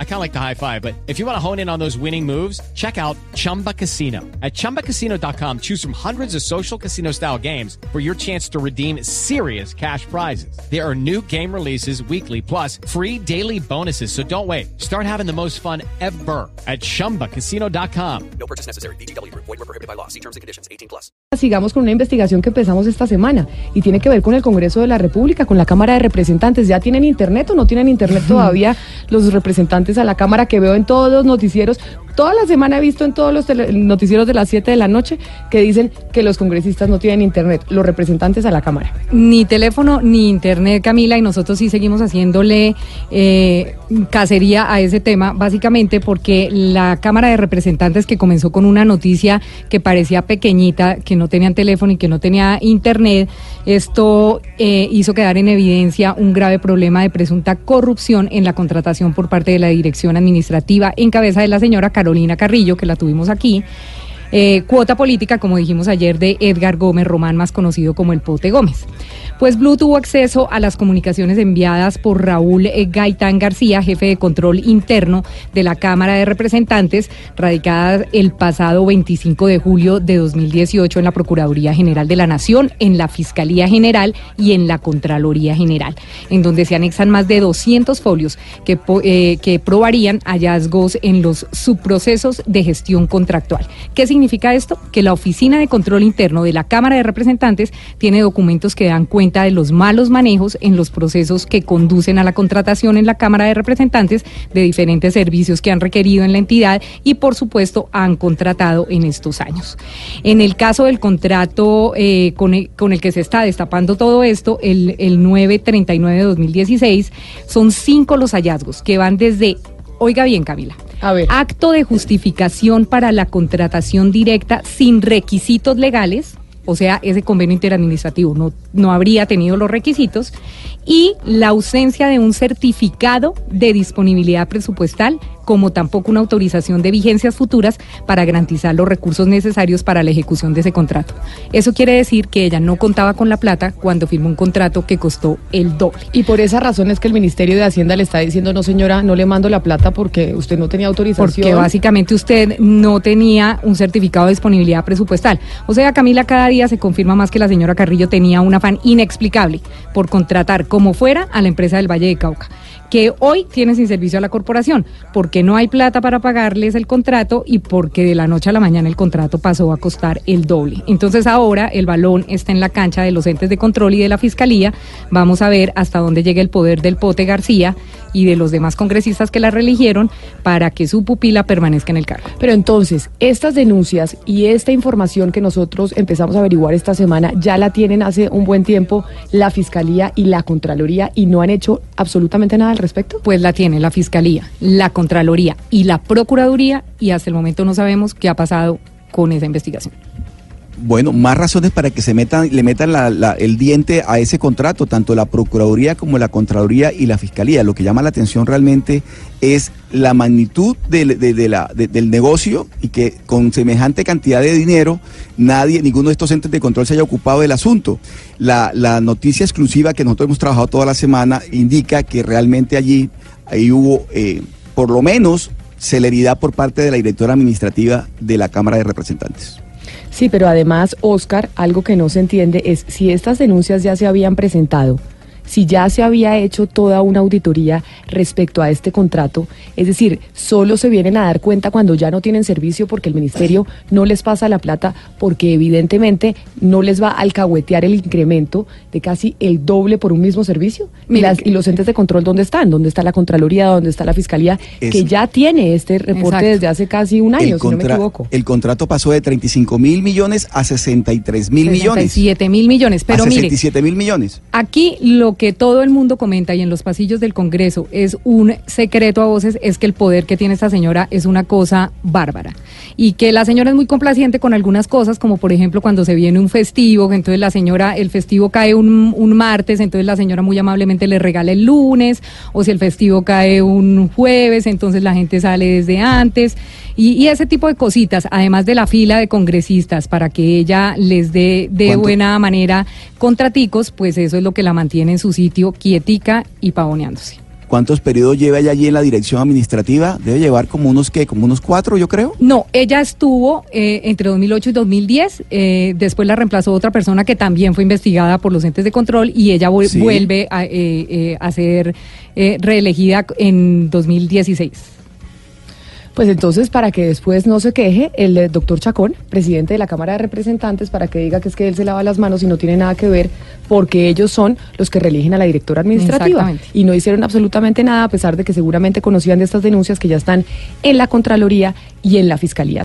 I kind of like the high five, but if you want to hone in on those winning moves, check out Chumba Casino. At ChumbaCasino.com, choose from hundreds of social casino style games for your chance to redeem serious cash prizes. There are new game releases weekly, plus free daily bonuses. So don't wait. Start having the most fun ever at ChumbaCasino.com. No purchase necessary. BGW. Void were prohibited by law. See terms and conditions. 18 plus. Sigamos con una investigación que empezamos esta semana y tiene que ver con el Congreso de la República, con la Cámara de Representantes. Ya tienen internet o no tienen internet todavía los representantes a la Cámara que veo en todos los noticieros toda la semana he visto en todos los noticieros de las 7 de la noche que dicen que los congresistas no tienen internet, los representantes a la Cámara. Ni teléfono ni internet, Camila, y nosotros sí seguimos haciéndole eh, cacería a ese tema, básicamente porque la Cámara de Representantes que comenzó con una noticia que parecía pequeñita, que no tenían teléfono y que no tenía internet, esto eh, hizo quedar en evidencia un grave problema de presunta corrupción en la contratación por parte de la dirección administrativa en cabeza de la señora Carolina Carolina Carrillo, que la tuvimos aquí, eh, cuota política, como dijimos ayer, de Edgar Gómez Román, más conocido como el Pote Gómez. Pues Blue tuvo acceso a las comunicaciones enviadas por Raúl eh, Gaitán García, jefe de control interno de la Cámara de Representantes, radicada el pasado 25 de julio de 2018 en la Procuraduría General de la Nación, en la Fiscalía General y en la Contraloría General, en donde se anexan más de 200 folios que, eh, que probarían hallazgos en los subprocesos de gestión contractual. ¿Qué significa esto? Que la Oficina de Control Interno de la Cámara de Representantes tiene documentos que dan cuenta de los malos manejos en los procesos que conducen a la contratación en la Cámara de Representantes de diferentes servicios que han requerido en la entidad y, por supuesto, han contratado en estos años. En el caso del contrato eh, con, el, que se está destapando todo esto, el, el 939 de 2016, son cinco los hallazgos que van desde Oiga bien, Camila. Acto de justificación para la contratación directa sin requisitos legales, o sea, ese convenio interadministrativo no, no habría tenido los requisitos, y la ausencia de un certificado de disponibilidad presupuestal como tampoco una autorización de vigencias futuras para garantizar los recursos necesarios para la ejecución de ese contrato. Eso quiere decir que ella no contaba con la plata cuando firmó un contrato que costó el doble. Y por esa razón es que el Ministerio de Hacienda le está diciendo, no señora, no le mando la plata porque usted no tenía autorización. Porque básicamente usted no tenía un certificado de disponibilidad presupuestal. O sea, Camila, cada día se confirma más que la señora Carrillo tenía un afán inexplicable por contratar como fuera a la empresa del Valle de Cauca que hoy tiene sin servicio a la corporación, porque no hay plata para pagarles el contrato y porque de la noche a la mañana el contrato pasó a costar el doble. Entonces ahora el balón está en la cancha de los entes de control y de la fiscalía. Vamos a ver hasta dónde llega el poder del Pote García y de los demás congresistas que la religieron para que su pupila permanezca en el cargo. Pero entonces, estas denuncias y esta información que nosotros empezamos a averiguar esta semana ya la tienen hace un buen tiempo la Fiscalía y la Y no han hecho absolutamente nada respecto? Pues la tiene la Fiscalía, la Contraloría y la Procuraduría y hasta el momento no sabemos qué ha pasado con esa investigación. Bueno, más razones para que se metan, le metan el diente a ese contrato, tanto la Procuraduría como la Contraloría y la Fiscalía. Lo que llama la atención realmente es la magnitud del negocio y que con semejante cantidad de dinero nadie, ninguno de estos entes de control se haya ocupado del asunto. La, noticia exclusiva que nosotros hemos trabajado toda la semana indica que realmente allí ahí hubo eh, por lo menos celeridad por parte de la directora administrativa de la Cámara de Representantes. Sí, pero además, Oscar, algo que no se entiende es si estas denuncias ya se habían presentado si ya se había hecho toda una auditoría respecto a este contrato, es decir, solo se vienen a dar cuenta cuando ya no tienen servicio porque el ministerio no les pasa la plata porque evidentemente no les va a alcahuetear el incremento de casi el doble por un mismo servicio. y los entes de control, ¿dónde están? ¿Dónde está la Contraloría? ¿Dónde está la Fiscalía? que ya tiene este reporte desde hace casi un año, si no me equivoco. El contrato pasó de 35 mil millones a 63 mil millones. 67 mil millones, pero a 67 mil millones. Aquí lo que todo el mundo comenta y en los pasillos del Congreso es un secreto a voces es que el poder que tiene esta señora es una cosa bárbara y que la señora es muy complaciente con algunas cosas, como por ejemplo cuando se viene un festivo, entonces la señora, el festivo cae un, un martes, entonces la señora muy amablemente le regala el lunes, o si el festivo cae un jueves, entonces la gente sale desde antes. Y, ese tipo de cositas, además de la fila de congresistas para que ella les dé de buena manera contraticos, pues eso es lo que la mantiene en su sitio quietica y pavoneándose. ¿Cuántos periodos lleva ella allí en la dirección administrativa? Debe llevar como unos que, como unos cuatro, yo creo. No, ella estuvo eh, entre 2008 y 2010. Eh, después la reemplazó otra persona que también fue investigada por los entes de control y ella vuelve a, eh, a ser reelegida en 2016. Pues entonces, para que después no se queje, el eh, doctor Chacón, presidente de la Cámara de Representantes, para que diga que es que él se lava las manos y no tiene nada que ver, porque ellos son los que reeligen a la directora administrativa. Y no hicieron absolutamente nada, a pesar de que seguramente conocían de estas denuncias que ya están en la Contraloría y en la Fiscalía.